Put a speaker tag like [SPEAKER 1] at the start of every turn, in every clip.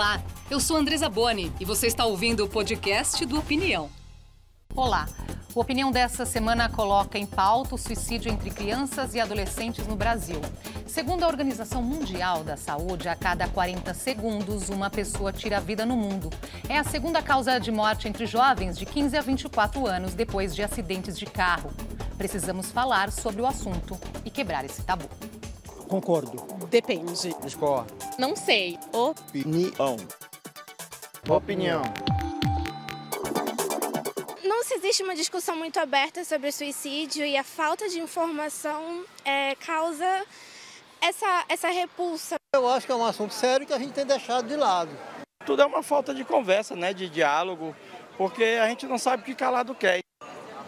[SPEAKER 1] Olá, eu sou Andresa Boni e você está ouvindo o podcast do Opinião.
[SPEAKER 2] Olá. O Opinião dessa semana coloca em pauta o suicídio entre crianças e adolescentes no Brasil. Segundo a Organização Mundial da Saúde, a cada 40 segundos uma pessoa tira a vida no mundo. É a segunda causa de morte entre jovens de 15 a 24 anos depois de acidentes de carro. Precisamos falar sobre o assunto e quebrar esse tabu.
[SPEAKER 3] Concordo.
[SPEAKER 4] Depende.
[SPEAKER 3] Discordo.
[SPEAKER 4] Não sei.
[SPEAKER 3] Opinião. Opinião.
[SPEAKER 5] Não se existe uma discussão muito aberta sobre o suicídio e a falta de informação é, causa essa, essa repulsa.
[SPEAKER 6] Eu acho que é um assunto sério que a gente tem deixado de lado.
[SPEAKER 7] Tudo é uma falta de conversa, né, de diálogo, porque a gente não sabe o que calado quer.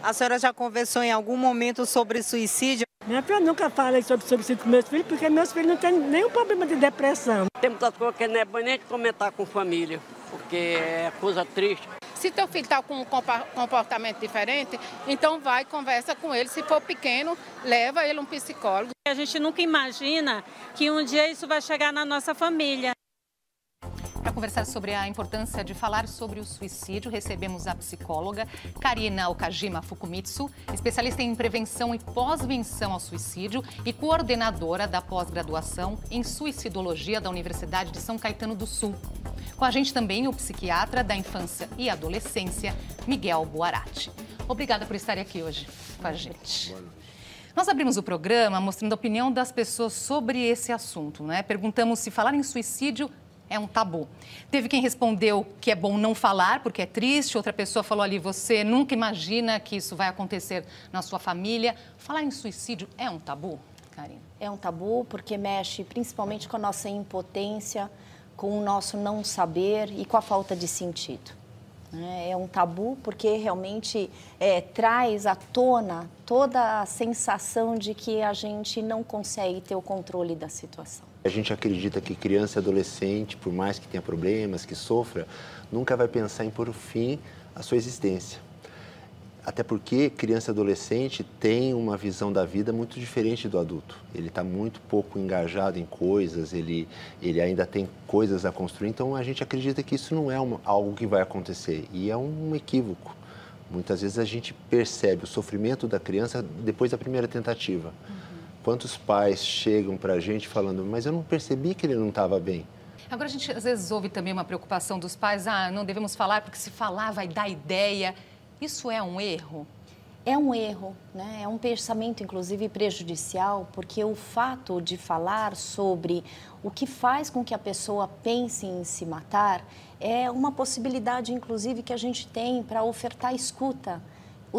[SPEAKER 8] A senhora já conversou em algum momento sobre suicídio?
[SPEAKER 9] Minha filha nunca falei sobre suicídio com meus filhos, porque meus filhos não têm nenhum problema de depressão.
[SPEAKER 10] Tem muitas coisas que não é bom nem de comentar com família, porque é coisa triste.
[SPEAKER 11] Se teu filho está com um comportamento diferente, então vai, conversa com ele. Se for pequeno, leva ele um psicólogo.
[SPEAKER 12] A gente nunca imagina que um dia isso vai chegar na nossa família.
[SPEAKER 2] Para conversar sobre a importância de falar sobre o suicídio, recebemos a psicóloga Karina Okajima Fukumitsu, especialista em prevenção e pós-venção ao suicídio e coordenadora da pós-graduação em suicidologia da Universidade de São Caetano do Sul. Com a gente também o psiquiatra da infância e adolescência, Miguel Boarati. Obrigada por estar aqui hoje com a gente. Nós abrimos o programa mostrando a opinião das pessoas sobre esse assunto, né? Perguntamos se falar em suicídio é um tabu. Teve quem respondeu que é bom não falar porque é triste, outra pessoa falou ali, você nunca imagina que isso vai acontecer na sua família. Falar em suicídio é um tabu, Karina?
[SPEAKER 13] É um tabu porque mexe principalmente com a nossa impotência, com o nosso não saber e com a falta de sentido. É um tabu porque realmente é, traz à tona toda a sensação de que a gente não consegue ter o controle da situação.
[SPEAKER 14] A gente acredita que criança e adolescente, por mais que tenha problemas, que sofra, nunca vai pensar em pôr fim à sua existência. Até porque criança e adolescente tem uma visão da vida muito diferente do adulto. Ele está muito pouco engajado em coisas, ele, ele ainda tem coisas a construir, então a gente acredita que isso não é uma, algo que vai acontecer. E é um equívoco. Muitas vezes a gente percebe o sofrimento da criança depois da primeira tentativa. Uhum. Quantos pais chegam para a gente falando, mas eu não percebi que ele não estava bem.
[SPEAKER 2] Agora a gente às vezes ouve também uma preocupação dos pais, ah, não devemos falar porque se falar vai dar ideia. Isso é um erro?
[SPEAKER 13] É um erro, né? é um pensamento, inclusive, prejudicial, porque o fato de falar sobre o que faz com que a pessoa pense em se matar é uma possibilidade, inclusive, que a gente tem para ofertar escuta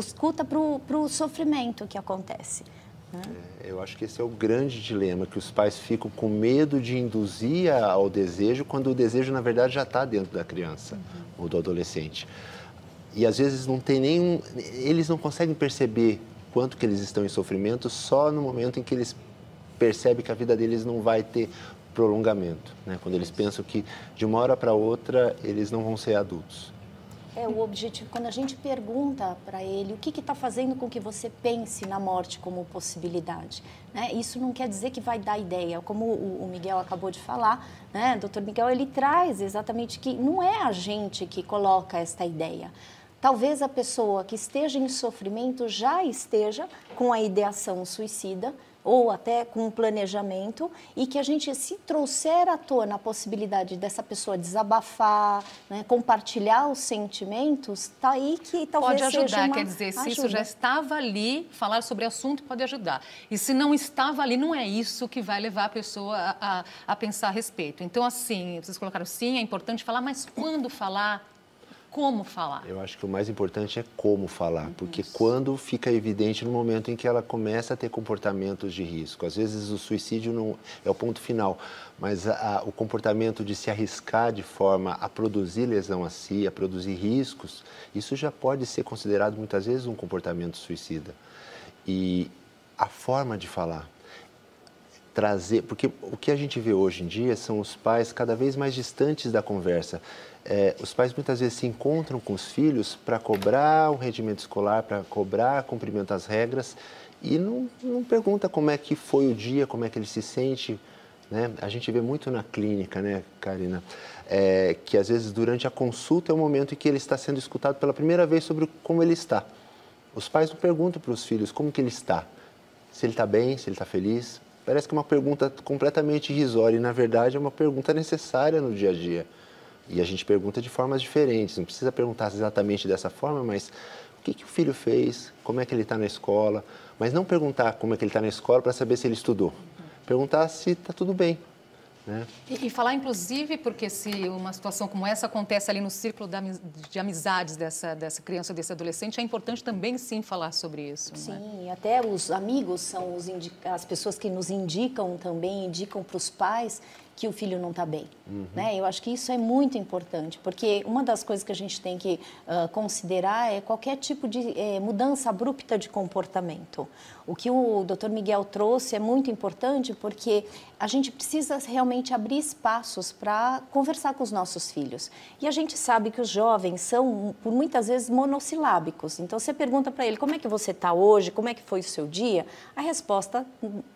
[SPEAKER 13] escuta para o sofrimento que acontece.
[SPEAKER 14] Né? É, eu acho que esse é o grande dilema, que os pais ficam com medo de induzir ao desejo, quando o desejo, na verdade, já está dentro da criança uhum. ou do adolescente. E às vezes não tem nenhum. Eles não conseguem perceber quanto que eles estão em sofrimento só no momento em que eles percebem que a vida deles não vai ter prolongamento. Né? Quando eles pensam que de uma hora para outra eles não vão ser adultos.
[SPEAKER 13] É o objetivo. Quando a gente pergunta para ele o que está fazendo com que você pense na morte como possibilidade, né? isso não quer dizer que vai dar ideia. Como o, o Miguel acabou de falar, né? doutor Miguel, ele traz exatamente que não é a gente que coloca esta ideia. Talvez a pessoa que esteja em sofrimento já esteja com a ideação suicida, ou até com um planejamento e que a gente, se trouxer à tona a possibilidade dessa pessoa desabafar, né, compartilhar os sentimentos, tá aí que talvez
[SPEAKER 2] pode ajudar,
[SPEAKER 13] uma
[SPEAKER 2] quer dizer, se
[SPEAKER 13] ajuda.
[SPEAKER 2] isso já estava ali, falar sobre o assunto pode ajudar. E se não estava ali, não é isso que vai levar a pessoa a, a, a pensar a respeito. Então, assim, vocês colocaram sim, é importante falar, mas quando falar? Como falar?
[SPEAKER 14] Eu acho que o mais importante é como falar, porque Isso. quando fica evidente no momento em que ela começa a ter comportamentos de risco. Às vezes o suicídio não é o ponto final, mas a, a, o comportamento de se arriscar de forma a produzir lesão a si, a produzir riscos, isso já pode ser considerado muitas vezes um comportamento suicida. E a forma de falar, trazer, porque o que a gente vê hoje em dia são os pais cada vez mais distantes da conversa é, os pais muitas vezes se encontram com os filhos para cobrar o rendimento escolar, para cobrar cumprimento às regras e não, não pergunta como é que foi o dia, como é que ele se sente, Né? A gente vê muito na clínica, né, Karina, é, que às vezes durante a consulta é o momento em que ele está sendo escutado pela primeira vez sobre como ele está. Os pais não perguntam para os filhos como que ele está, se ele está bem, se ele está feliz. Parece que é uma pergunta completamente irrisória e, na verdade, é uma pergunta necessária no dia a dia. E a gente pergunta de formas diferentes, não precisa perguntar exatamente dessa forma, mas o que, que o filho fez, como é que ele está na escola, mas não perguntar como é que ele está na escola para saber se ele estudou. Perguntar se está tudo bem, né?
[SPEAKER 2] E, e, falar, inclusive, porque se uma situação como essa acontece ali no círculo de amizades dessa, dessa criança, desse adolescente, é importante também, sim, falar sobre isso.
[SPEAKER 13] É? Sim, é? até os amigos são os as pessoas que nos indicam também, indicam para os pais que o filho não está bem. Uhum. Né? Eu acho que isso é muito importante, porque uma das coisas que a gente tem que uh, considerar é qualquer tipo de eh, mudança abrupta de comportamento. O que o Dr. Miguel trouxe é muito importante porque a gente precisa realmente abrir espaços para conversar com os nossos filhos. E a gente sabe que os jovens são, por muitas vezes, monossilábicos. Então, você pergunta para ele como é que você está hoje, como é que foi o seu dia, a resposta,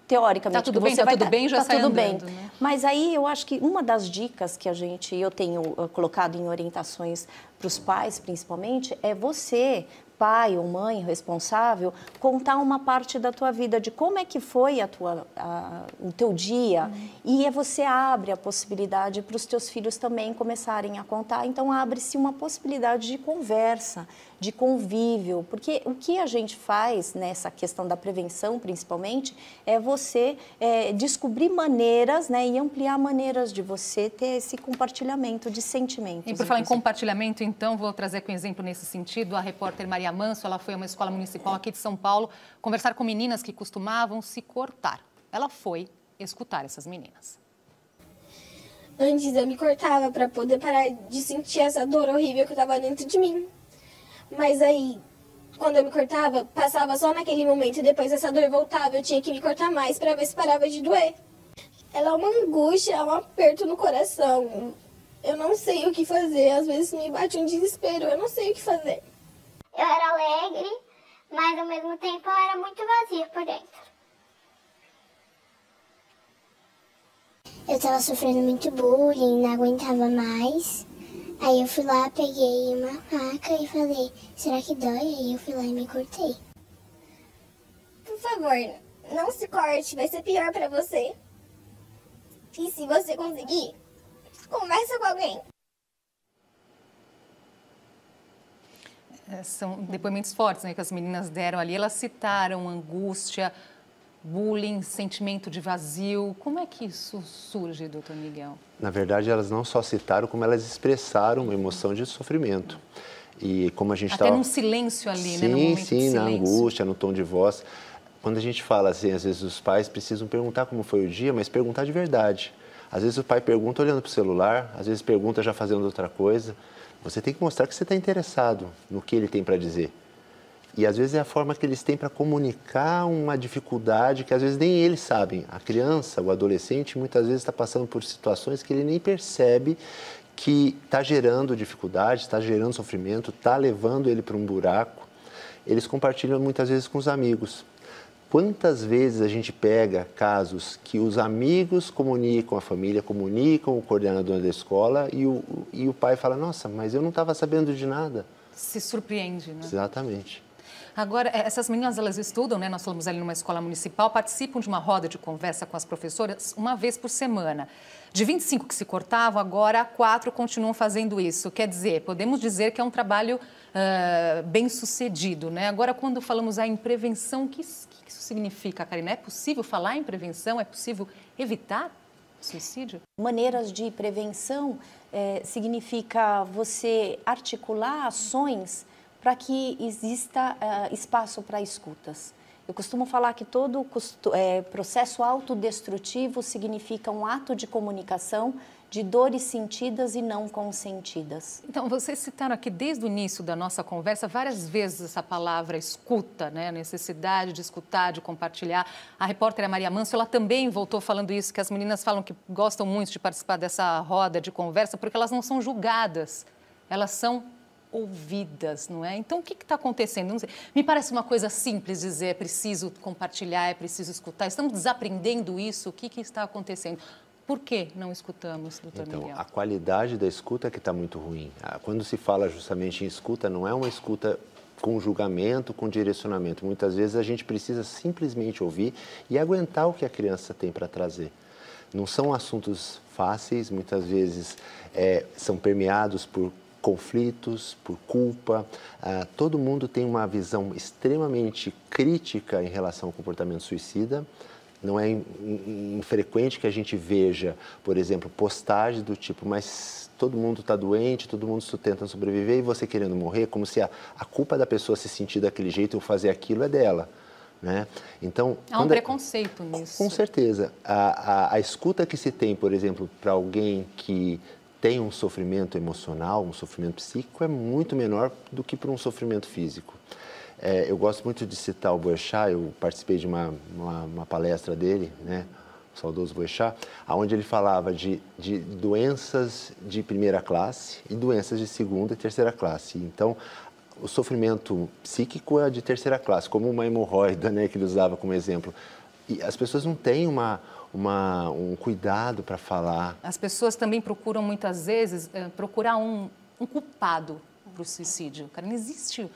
[SPEAKER 13] teoricamente,
[SPEAKER 2] tá tudo bem, tá
[SPEAKER 13] vai
[SPEAKER 2] tudo bem, já
[SPEAKER 13] tá tudo
[SPEAKER 2] andando,
[SPEAKER 13] bem.
[SPEAKER 2] Né?
[SPEAKER 13] Mas aí eu acho que uma das dicas que a gente, eu tenho uh, colocado em orientações para os pais, principalmente, é você pai ou mãe responsável, contar uma parte da tua vida, de como é que foi a tua, a, o teu dia. Uhum. E é você abre a possibilidade para os teus filhos também começarem a contar. Então, abre-se uma possibilidade de conversa, de convívio, porque o que a gente faz nessa questão da prevenção, principalmente, é você é, descobrir maneiras né, e ampliar maneiras de você ter esse compartilhamento de sentimentos.
[SPEAKER 2] E por falar em compartilhamento, então, vou trazer com exemplo nesse sentido a repórter Maria Manso, ela foi a uma escola municipal aqui de São Paulo conversar com meninas que costumavam se cortar. Ela foi escutar essas meninas.
[SPEAKER 4] Antes eu me cortava para poder parar de sentir essa dor horrível que estava dentro de mim. Mas aí, quando eu me cortava, passava só naquele momento e depois essa dor voltava. Eu tinha que me cortar mais para ver se parava de doer. Ela é uma angústia, é um aperto no coração. Eu não sei o que fazer. Às vezes me bate um desespero. Eu não sei o que fazer.
[SPEAKER 15] Eu era alegre, mas ao mesmo tempo eu era muito vazia por dentro.
[SPEAKER 16] Eu tava sofrendo muito bullying, não aguentava mais. Aí eu fui lá, peguei uma faca e falei, será que dói? Aí eu fui lá e me cortei.
[SPEAKER 4] Por favor, não se corte, vai ser pior para você. E se você conseguir, conversa com alguém.
[SPEAKER 2] É, são depoimentos fortes né, que as meninas deram ali. Elas citaram angústia, bullying, sentimento de vazio. Como é que isso surge, doutor Miguel?
[SPEAKER 14] Na verdade, elas não só citaram, como elas expressaram uma emoção de sofrimento. E como a gente
[SPEAKER 2] Até
[SPEAKER 14] tava...
[SPEAKER 2] num silêncio ali,
[SPEAKER 14] sim,
[SPEAKER 2] né? No momento
[SPEAKER 14] sim,
[SPEAKER 2] de
[SPEAKER 14] na angústia, no tom de voz. Quando a gente fala assim, às vezes os pais precisam perguntar como foi o dia, mas perguntar de verdade. Às vezes o pai pergunta olhando para o celular, às vezes pergunta já fazendo outra coisa. Você tem que mostrar que você está interessado no que ele tem para dizer. E às vezes é a forma que eles têm para comunicar uma dificuldade que às vezes nem eles sabem. A criança, o adolescente, muitas vezes está passando por situações que ele nem percebe que está gerando dificuldade, está gerando sofrimento, está levando ele para um buraco. Eles compartilham muitas vezes com os amigos. Quantas vezes a gente pega casos que os amigos comunicam a família, comunicam o coordenador da escola e o, e o pai fala: Nossa, mas eu não estava sabendo de nada.
[SPEAKER 2] Se surpreende, né?
[SPEAKER 14] Exatamente.
[SPEAKER 2] Agora, é, essas meninas, elas estudam, né? Nós falamos ali numa escola municipal, participam de uma roda de conversa com as professoras uma vez por semana. De 25 que se cortavam, agora quatro continuam fazendo isso. Quer dizer, podemos dizer que é um trabalho uh, bem sucedido, né? Agora, quando falamos em prevenção, o que, que isso significa, Karina? É possível falar em prevenção? É possível evitar suicídio?
[SPEAKER 13] Maneiras de prevenção é, significa você articular ações para que exista uh, espaço para escutas. Eu costumo falar que todo é, processo autodestrutivo significa um ato de comunicação de dores sentidas e não consentidas.
[SPEAKER 2] Então, vocês citaram aqui desde o início da nossa conversa várias vezes essa palavra escuta, né? a necessidade de escutar, de compartilhar. A repórter Maria Manso, ela também voltou falando isso, que as meninas falam que gostam muito de participar dessa roda de conversa porque elas não são julgadas, elas são ouvidas, não é? Então, o que está acontecendo? Me parece uma coisa simples dizer é preciso compartilhar, é preciso escutar. Estamos desaprendendo isso? O que, que está acontecendo? Por que não escutamos, doutor
[SPEAKER 14] então,
[SPEAKER 2] Miguel?
[SPEAKER 14] A qualidade da escuta é que está muito ruim. Ah, quando se fala justamente em escuta, não é uma escuta com julgamento, com direcionamento. Muitas vezes a gente precisa simplesmente ouvir e aguentar o que a criança tem para trazer. Não são assuntos fáceis, muitas vezes é, são permeados por conflitos, por culpa. Ah, todo mundo tem uma visão extremamente crítica em relação ao comportamento suicida. Não é infrequente que a gente veja, por exemplo, postagens do tipo, mas todo mundo está doente, todo mundo tenta sobreviver e você querendo morrer, como se a, a culpa da pessoa se sentir daquele jeito ou fazer aquilo é dela. Né?
[SPEAKER 2] Então, Há um é preconceito nisso.
[SPEAKER 14] Com certeza. A, a, a escuta que se tem, por exemplo, para alguém que tem um sofrimento emocional, um sofrimento psíquico, é muito menor do que para um sofrimento físico. É, eu gosto muito de citar o Boechat, eu participei de uma, uma, uma palestra dele, né, o saudoso Boechat, onde ele falava de, de doenças de primeira classe e doenças de segunda e terceira classe. Então, o sofrimento psíquico é de terceira classe, como uma hemorroida, né, que ele usava como exemplo. E as pessoas não têm uma, uma, um cuidado para falar.
[SPEAKER 2] As pessoas também procuram muitas vezes é, procurar um, um culpado para o suicídio. Cara, não existe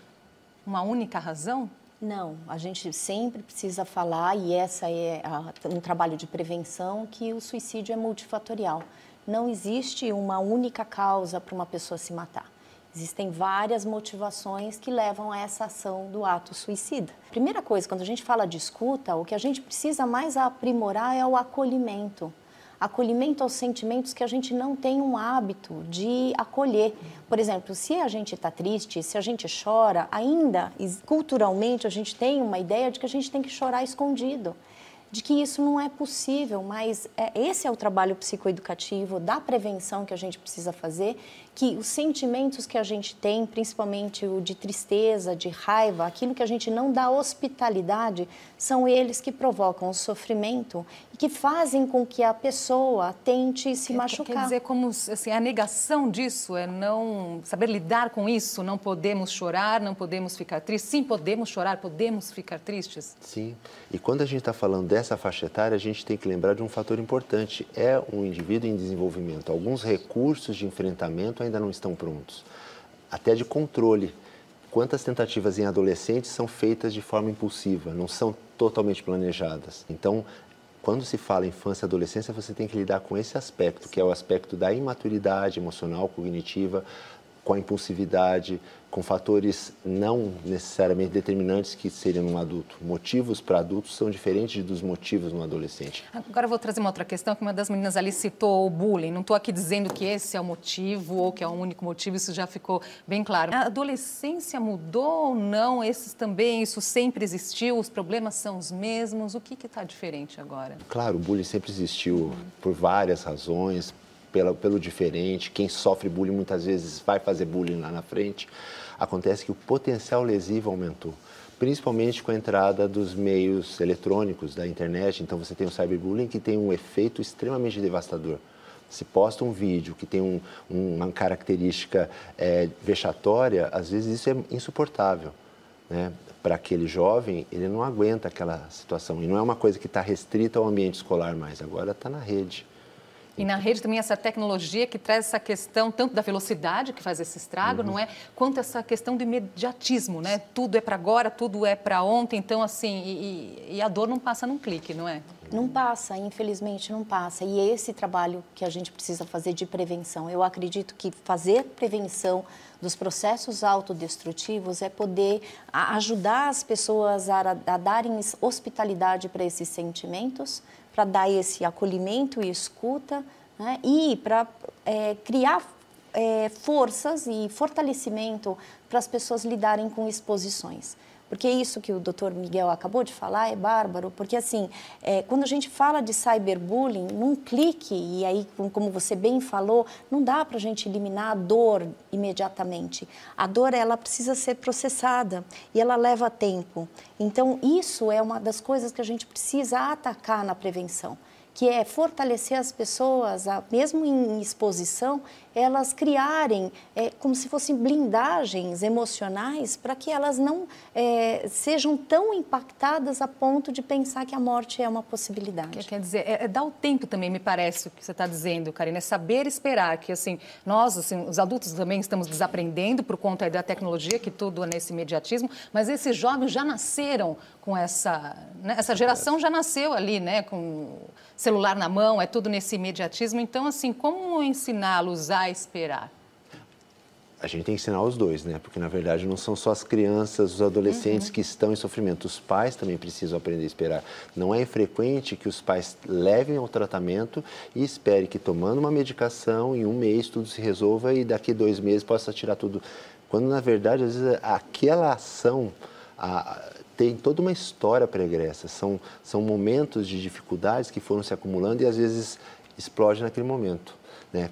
[SPEAKER 2] uma única razão?
[SPEAKER 13] Não, a gente sempre precisa falar, e essa é a, um trabalho de prevenção, que o suicídio é multifatorial. Não existe uma única causa para uma pessoa se matar. Existem várias motivações que levam a essa ação do ato suicida. Primeira coisa, quando a gente fala de escuta, o que a gente precisa mais aprimorar é o acolhimento acolhimento aos sentimentos que a gente não tem um hábito de acolher. Por exemplo, se a gente está triste, se a gente chora, ainda culturalmente a gente tem uma ideia de que a gente tem que chorar escondido de que isso não é possível, mas é, esse é o trabalho psicoeducativo da prevenção que a gente precisa fazer, que os sentimentos que a gente tem, principalmente o de tristeza, de raiva, aquilo que a gente não dá hospitalidade, são eles que provocam o sofrimento que fazem com que a pessoa tente se machucar.
[SPEAKER 2] Quer dizer, como assim, a negação disso é não saber lidar com isso, não podemos chorar, não podemos ficar tristes. Sim, podemos chorar, podemos ficar tristes.
[SPEAKER 14] Sim, e quando a gente está falando dessa faixa etária, a gente tem que lembrar de um fator importante, é um indivíduo em desenvolvimento. Alguns recursos de enfrentamento ainda não estão prontos, até de controle. Quantas tentativas em adolescentes são feitas de forma impulsiva, não são totalmente planejadas. Então, quando se fala infância e adolescência, você tem que lidar com esse aspecto, que é o aspecto da imaturidade emocional, cognitiva, com a impulsividade, com fatores não necessariamente determinantes que seriam um adulto. Motivos para adultos são diferentes dos motivos no adolescente.
[SPEAKER 2] Agora eu vou trazer uma outra questão que uma das meninas ali citou o bullying. Não estou aqui dizendo que esse é o motivo ou que é o único motivo, isso já ficou bem claro. A adolescência mudou ou não? Esses também, isso sempre existiu? Os problemas são os mesmos? O que está diferente agora?
[SPEAKER 14] Claro, o bullying sempre existiu por várias razões, pela, pelo diferente. Quem sofre bullying muitas vezes vai fazer bullying lá na frente. Acontece que o potencial lesivo aumentou, principalmente com a entrada dos meios eletrônicos, da internet. Então você tem o cyberbullying que tem um efeito extremamente devastador. Se posta um vídeo que tem um, uma característica é, vexatória, às vezes isso é insuportável. Né? Para aquele jovem, ele não aguenta aquela situação. E não é uma coisa que está restrita ao ambiente escolar mais, agora está na rede.
[SPEAKER 2] E na rede também essa tecnologia que traz essa questão tanto da velocidade que faz esse estrago, uhum. não é? Quanto essa questão do imediatismo, né? Tudo é para agora, tudo é para ontem, então assim, e, e, a dor não passa num clique, não é?
[SPEAKER 13] Não passa, infelizmente não passa. E é esse trabalho que a gente precisa fazer de prevenção. Eu acredito que fazer prevenção dos processos autodestrutivos é poder ajudar as pessoas a, a darem hospitalidade para esses sentimentos, para dar esse acolhimento e escuta, né? e para é, criar é, forças e fortalecimento para as pessoas lidarem com exposições. Porque isso que o doutor Miguel acabou de falar é bárbaro, porque assim, é, quando a gente fala de cyberbullying, num clique, e aí, como você bem falou, não dá para a gente eliminar a dor imediatamente. A dor, ela precisa ser processada e ela leva tempo. Então, isso é uma das coisas que a gente precisa atacar na prevenção que é fortalecer as pessoas, mesmo em exposição, elas criarem é, como se fossem blindagens emocionais para que elas não é, sejam tão impactadas a ponto de pensar que a morte é uma possibilidade.
[SPEAKER 2] Quer dizer, é, é dar o tempo também, me parece, o que você está dizendo, Karina, é saber esperar, que assim, nós, assim, os adultos também estamos desaprendendo por conta da tecnologia, que tudo é nesse imediatismo, mas esses jovens já nasceram com essa, né, essa geração já nasceu ali, né, com celular na mão, é tudo nesse imediatismo. Então, assim, como ensiná-los a esperar?
[SPEAKER 14] A gente tem que ensinar os dois, né? Porque na verdade não são só as crianças, os adolescentes uhum. que estão em sofrimento. Os pais também precisam aprender a esperar. Não é infrequente que os pais levem ao tratamento e esperem que tomando uma medicação em um mês tudo se resolva e daqui dois meses possa tirar tudo. Quando na verdade às vezes aquela ação a, tem toda uma história pregressa. São são momentos de dificuldades que foram se acumulando e às vezes explode naquele momento, né?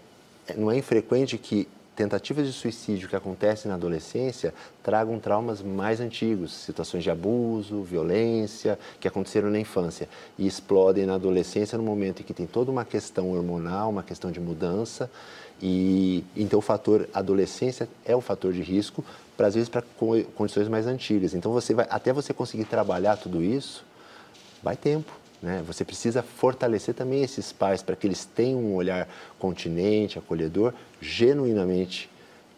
[SPEAKER 14] Não é infrequente que tentativas de suicídio que acontecem na adolescência tragam traumas mais antigos, situações de abuso, violência, que aconteceram na infância e explodem na adolescência no momento em que tem toda uma questão hormonal, uma questão de mudança e então o fator adolescência é o fator de risco para às vezes para condições mais antigas. Então você vai até você conseguir trabalhar tudo isso, vai tempo. Né? Você precisa fortalecer também esses pais para que eles tenham um olhar continente, acolhedor, genuinamente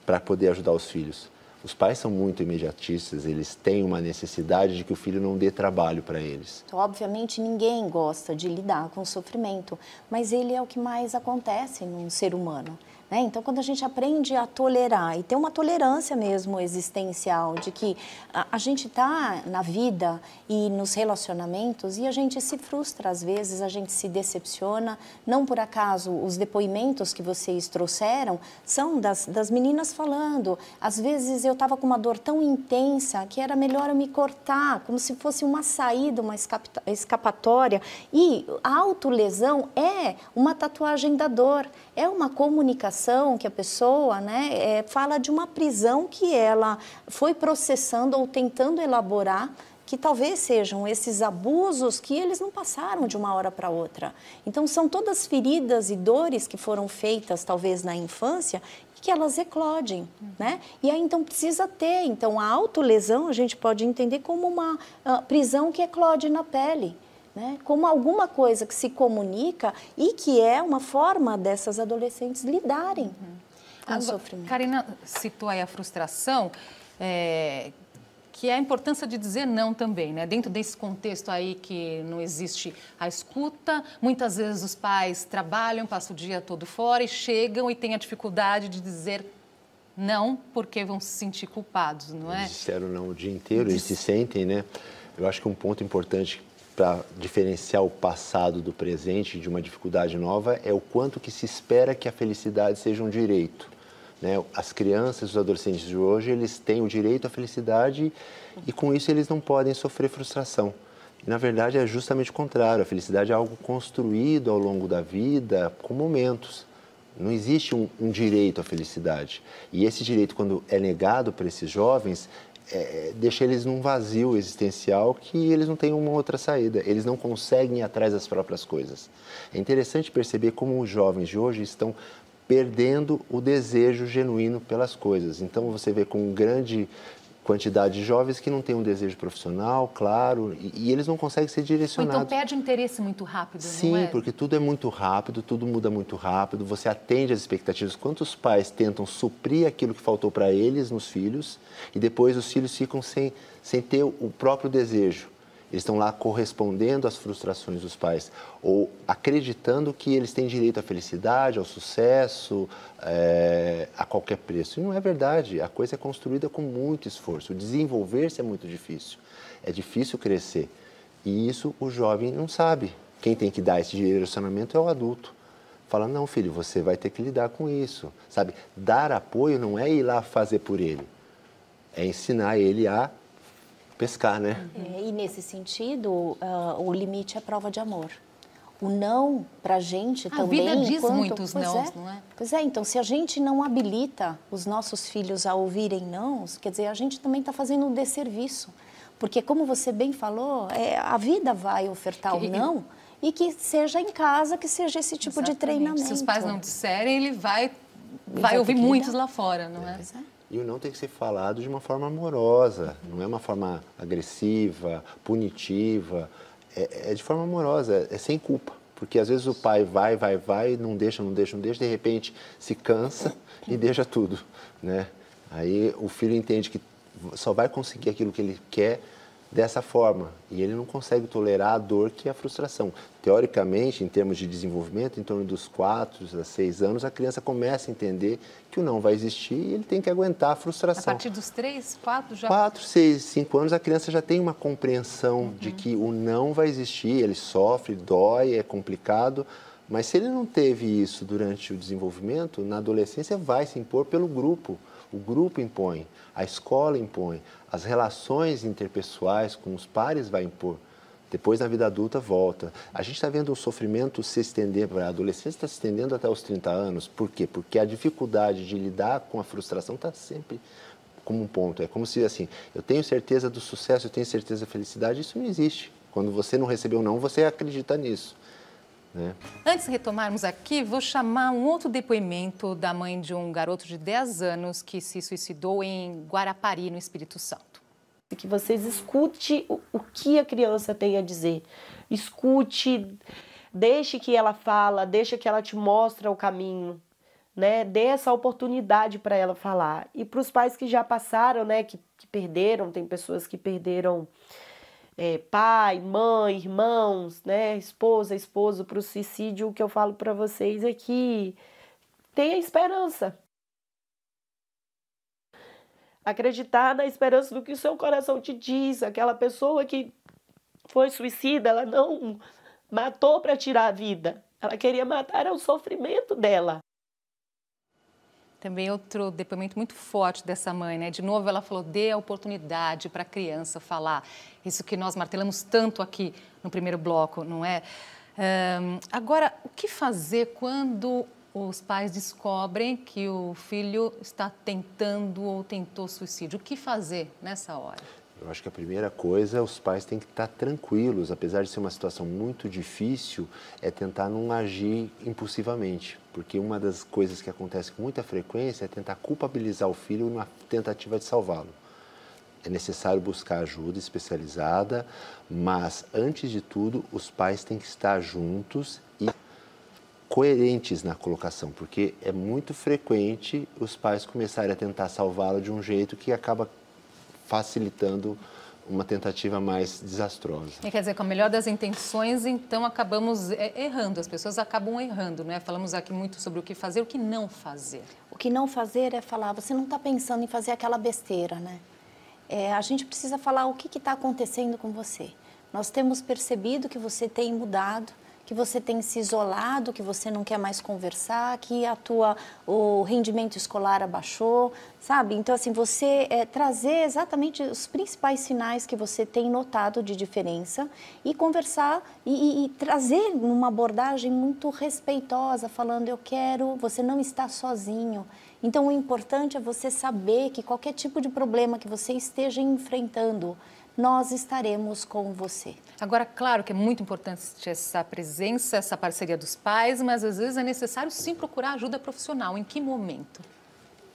[SPEAKER 14] para poder ajudar os filhos. Os pais são muito imediatistas, eles têm uma necessidade de que o filho não dê trabalho para eles.
[SPEAKER 13] Então, obviamente, ninguém gosta de lidar com sofrimento, mas ele é o que mais acontece num ser humano. Né? Então, quando a gente aprende a tolerar e ter uma tolerância mesmo existencial, de que a, a gente está na vida e nos relacionamentos e a gente se frustra às vezes, a gente se decepciona. Não por acaso os depoimentos que vocês trouxeram são das, das meninas falando. Às vezes eu estava com uma dor tão intensa que era melhor eu me cortar, como se fosse uma saída, uma escapatória. E a autolesão é uma tatuagem da dor, é uma comunicação que a pessoa né, é, fala de uma prisão que ela foi processando ou tentando elaborar que talvez sejam esses abusos que eles não passaram de uma hora para outra. Então, são todas feridas e dores que foram feitas, talvez, na infância, que elas eclodem, né? E aí, então, precisa ter. Então, a autolesão a gente pode entender como uma uh, prisão que eclode na pele né? como alguma coisa que se comunica e que é uma forma dessas adolescentes lidarem uhum. com o sofrimento.
[SPEAKER 2] Karina citou aí a frustração, é, que é a importância de dizer não também, né? Dentro desse contexto aí que não existe a escuta, muitas vezes os pais trabalham, passam o dia todo fora e chegam e têm a dificuldade de dizer não porque vão se sentir culpados, não é?
[SPEAKER 14] Eles disseram não o dia inteiro, eles se sentem, né? Eu acho que um ponto importante para diferenciar o passado do presente de uma dificuldade nova é o quanto que se espera que a felicidade seja um direito. Né? As crianças, os adolescentes de hoje, eles têm o direito à felicidade e com isso eles não podem sofrer frustração. E, na verdade é justamente o contrário, a felicidade é algo construído ao longo da vida com momentos. Não existe um, um direito à felicidade. E esse direito, quando é negado para esses jovens, é, deixa eles num vazio existencial que eles não têm uma outra saída, eles não conseguem ir atrás das próprias coisas. É interessante perceber como os jovens de hoje estão perdendo o desejo genuíno pelas coisas. Então você vê com um grande quantidade de jovens que não têm um desejo profissional, claro, e, e eles não conseguem ser direcionados.
[SPEAKER 2] Ou então perde o interesse muito rápido,
[SPEAKER 14] Sim,
[SPEAKER 2] é?
[SPEAKER 14] porque tudo é muito rápido, tudo muda muito rápido, você atende às expectativas. Quantos pais tentam suprir aquilo que faltou para eles nos filhos e depois os filhos ficam sem, sem ter o próprio desejo? Eles estão lá correspondendo às frustrações dos pais ou acreditando que eles têm direito à felicidade, ao sucesso, é, a qualquer preço. E não é verdade. A coisa é construída com muito esforço. Desenvolver-se é muito difícil. É difícil crescer. E isso o jovem não sabe. Quem tem que dar esse direcionamento é o adulto. Fala, não, filho, você vai ter que lidar com isso. Sabe? Dar apoio não é ir lá fazer por ele. É ensinar ele a pescar, né?
[SPEAKER 13] É, e nesse sentido, uh, o limite é prova de amor. O não para a gente também.
[SPEAKER 2] A vida diz
[SPEAKER 13] enquanto,
[SPEAKER 2] muitos não,
[SPEAKER 13] é,
[SPEAKER 2] não é?
[SPEAKER 13] Pois é, então se a gente não habilita os nossos filhos a ouvirem não, quer dizer, a gente também está fazendo um desserviço. Porque, como você bem falou, é, a vida vai ofertar o não e que seja em casa, que seja esse tipo
[SPEAKER 2] Exatamente.
[SPEAKER 13] de treinamento.
[SPEAKER 2] Se os pais não disserem, ele vai vai ouvir muitos lá fora, não é?
[SPEAKER 14] E o não tem que ser falado de uma forma amorosa, não é uma forma agressiva, punitiva, é, é de forma amorosa, é sem culpa. Porque às vezes o pai vai, vai, vai, não deixa, não deixa, não deixa, de repente se cansa e deixa tudo, né? Aí o filho entende que só vai conseguir aquilo que ele quer dessa forma e ele não consegue tolerar a dor que é a frustração. Teoricamente, em termos de desenvolvimento, em torno dos 4 a 6 anos, a criança começa a entender que o não vai existir e ele tem que aguentar a frustração.
[SPEAKER 2] A partir dos 3, 4 já...
[SPEAKER 14] 4, 6, 5 anos, a criança já tem uma compreensão uhum. de que o não vai existir, ele sofre, dói, é complicado, mas se ele não teve isso durante o desenvolvimento, na adolescência vai se impor pelo grupo. O grupo impõe, a escola impõe, as relações interpessoais com os pares vai impor. Depois, na vida adulta, volta. A gente está vendo o sofrimento se estender para a adolescência, está se estendendo até os 30 anos. Por quê? Porque a dificuldade de lidar com a frustração está sempre como um ponto. É como se, assim, eu tenho certeza do sucesso, eu tenho certeza da felicidade. Isso não existe. Quando você não recebeu não, você acredita nisso. Né?
[SPEAKER 2] Antes de retomarmos aqui, vou chamar um outro depoimento da mãe de um garoto de 10 anos que se suicidou em Guarapari, no Espírito Santo.
[SPEAKER 17] Que vocês escute o, o que a criança tem a dizer. Escute, deixe que ela fala, deixe que ela te mostre o caminho. Né, dê essa oportunidade para ela falar. E para os pais que já passaram, né, que, que perderam, tem pessoas que perderam é, pai, mãe, irmãos, né, esposa, esposo para o suicídio, o que eu falo para vocês é que tenha esperança. Acreditar na esperança do que o seu coração te diz. Aquela pessoa que foi suicida, ela não matou para tirar a vida. Ela queria matar o sofrimento dela.
[SPEAKER 2] Também outro depoimento muito forte dessa mãe, né? De novo, ela falou: dê a oportunidade para a criança falar. Isso que nós martelamos tanto aqui no primeiro bloco, não é? Um, agora, o que fazer quando os pais descobrem que o filho está tentando ou tentou suicídio? O que fazer nessa hora?
[SPEAKER 14] Eu acho que a primeira coisa, os pais têm que estar tranquilos, apesar de ser uma situação muito difícil, é tentar não agir impulsivamente, porque uma das coisas que acontece com muita frequência é tentar culpabilizar o filho numa tentativa de salvá-lo. É necessário buscar ajuda especializada, mas antes de tudo, os pais têm que estar juntos e coerentes na colocação, porque é muito frequente os pais começarem a tentar salvá-lo de um jeito que acaba facilitando uma tentativa mais desastrosa.
[SPEAKER 2] E quer dizer, com a melhor das intenções, então acabamos é, errando, as pessoas acabam errando, né? Falamos aqui muito sobre o que fazer, o que não fazer.
[SPEAKER 13] O que não fazer é falar, você não está pensando em fazer aquela besteira, né? É, a gente precisa falar o que está acontecendo com você. Nós temos percebido que você tem mudado, que você tem se isolado, que você não quer mais conversar, que a tua, o rendimento escolar abaixou, sabe? Então, assim, você é, trazer exatamente os principais sinais que você tem notado de diferença e conversar e, e, e trazer uma abordagem muito respeitosa, falando, eu quero, você não está sozinho. Então, o importante é você saber que qualquer tipo de problema que você esteja enfrentando, nós estaremos com você.
[SPEAKER 2] Agora, claro que é muito importante essa presença, essa parceria dos pais, mas às vezes é necessário sim procurar ajuda profissional. Em que momento?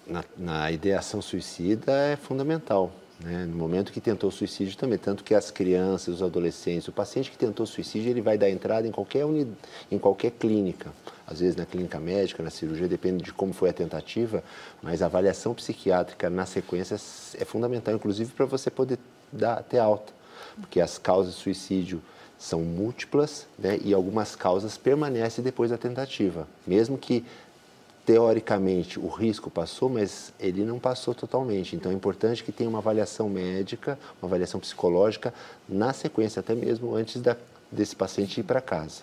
[SPEAKER 14] Na, na ideação suicida é fundamental. Né? No momento que tentou suicídio também, tanto que as crianças, os adolescentes, o paciente que tentou suicídio, ele vai dar entrada em qualquer, uni, em qualquer clínica, às vezes na clínica médica, na cirurgia, depende de como foi a tentativa, mas a avaliação psiquiátrica na sequência é fundamental, inclusive para você poder dar, ter alta, porque as causas de suicídio são múltiplas né, e algumas causas permanecem depois da tentativa, mesmo que teoricamente o risco passou, mas ele não passou totalmente. Então é importante que tenha uma avaliação médica, uma avaliação psicológica na sequência, até mesmo antes da, desse paciente ir para casa.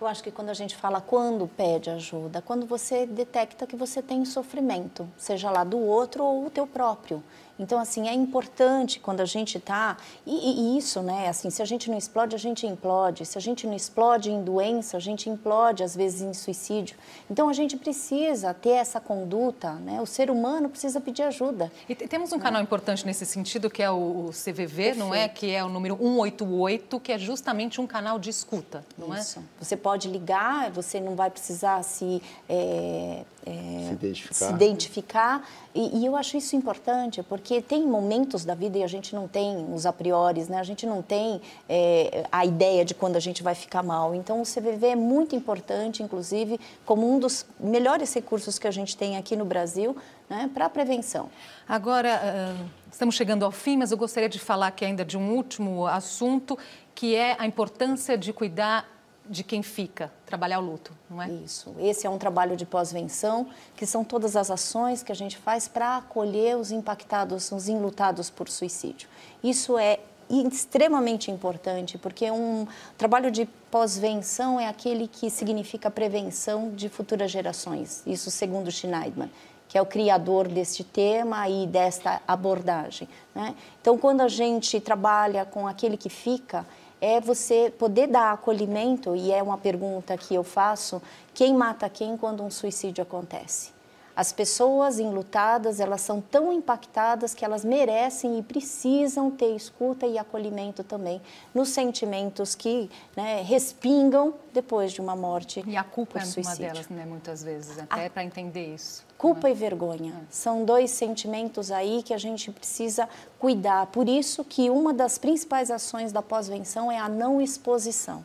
[SPEAKER 13] Eu acho que quando a gente fala quando pede ajuda, quando você detecta que você tem sofrimento, seja lá do outro ou o teu próprio. Então, assim, é importante quando a gente está. E, e, isso, né? Assim, se a gente não explode, a gente implode. Se a gente não explode em doença, a gente implode, às vezes, em suicídio. Então, a gente precisa ter essa conduta, né? O ser humano precisa pedir ajuda.
[SPEAKER 2] E temos um né? canal importante nesse sentido, que é o CVV, Perfeito. não é? Que é o número 188, que é justamente um canal de escuta, não
[SPEAKER 13] isso. é? Você pode ligar, você não vai precisar se. É,
[SPEAKER 14] é, se identificar.
[SPEAKER 13] Se identificar. E, e, eu acho isso importante, porque tem momentos da vida e a gente não tem os a priori, né? a gente não tem é, a ideia de quando a gente vai ficar mal. Então, o CVV é muito importante, inclusive, como um dos melhores recursos que a gente tem aqui no Brasil né, para a prevenção.
[SPEAKER 2] Agora, uh, estamos chegando ao fim, mas eu gostaria de falar aqui ainda de um último assunto, que é a importância de cuidar de quem fica, trabalhar o luto, não é?
[SPEAKER 13] Isso. Esse é um trabalho de pós-venção, que são todas as ações que a gente faz para acolher os impactados, os enlutados por suicídio. Isso é extremamente importante, porque um trabalho de pós-venção é aquele que significa prevenção de futuras gerações. Isso segundo Schneidman, que é o criador deste tema e desta abordagem. Né? Então, quando a gente trabalha com aquele que fica, é você poder dar acolhimento, e é uma pergunta que eu faço, quem mata quem quando um suicídio acontece? As pessoas enlutadas, elas são tão impactadas que elas merecem e precisam ter escuta e acolhimento também nos sentimentos que né, respingam depois de uma morte
[SPEAKER 2] E a culpa
[SPEAKER 13] é
[SPEAKER 2] suicídio. uma delas, né, muitas vezes, até a... para entender isso.
[SPEAKER 13] Culpa né? e vergonha é. são dois sentimentos aí que a gente precisa cuidar. Por isso que uma das principais ações da pós-venção é a não exposição,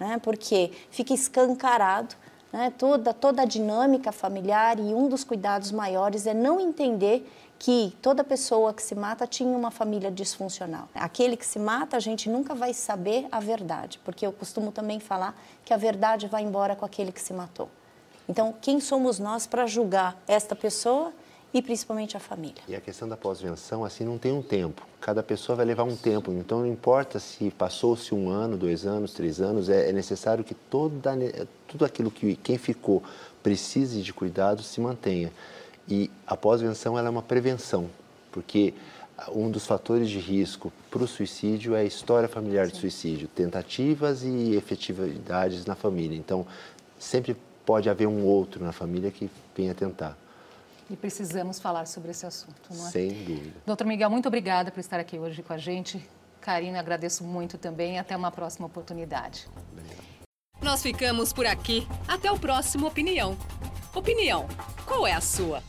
[SPEAKER 13] né? porque fica escancarado né, toda, toda a dinâmica familiar e um dos cuidados maiores é não entender que toda pessoa que se mata tinha uma família disfuncional. Aquele que se mata, a gente nunca vai saber a verdade, porque eu costumo também falar que a verdade vai embora com aquele que se matou. Então, quem somos nós para julgar esta pessoa e principalmente a família.
[SPEAKER 14] E a questão da pós-venção, assim, não tem um tempo. Cada pessoa vai levar um tempo. Então, não importa se passou-se um ano, dois anos, três anos, é, é necessário que toda, tudo aquilo que quem ficou precise de cuidado se mantenha. E a pós-venção é uma prevenção, porque um dos fatores de risco para o suicídio é a história familiar Sim. de suicídio, tentativas e efetividades na família. Então, sempre pode haver um outro na família que venha tentar.
[SPEAKER 2] E precisamos falar sobre esse assunto, não é?
[SPEAKER 14] Sem dúvida.
[SPEAKER 2] Doutor Miguel, muito obrigada por estar aqui hoje com a gente. Karina, agradeço muito também. Até uma próxima oportunidade.
[SPEAKER 1] Obrigado. Nós ficamos por aqui. Até o próximo Opinião. Opinião, qual é a sua?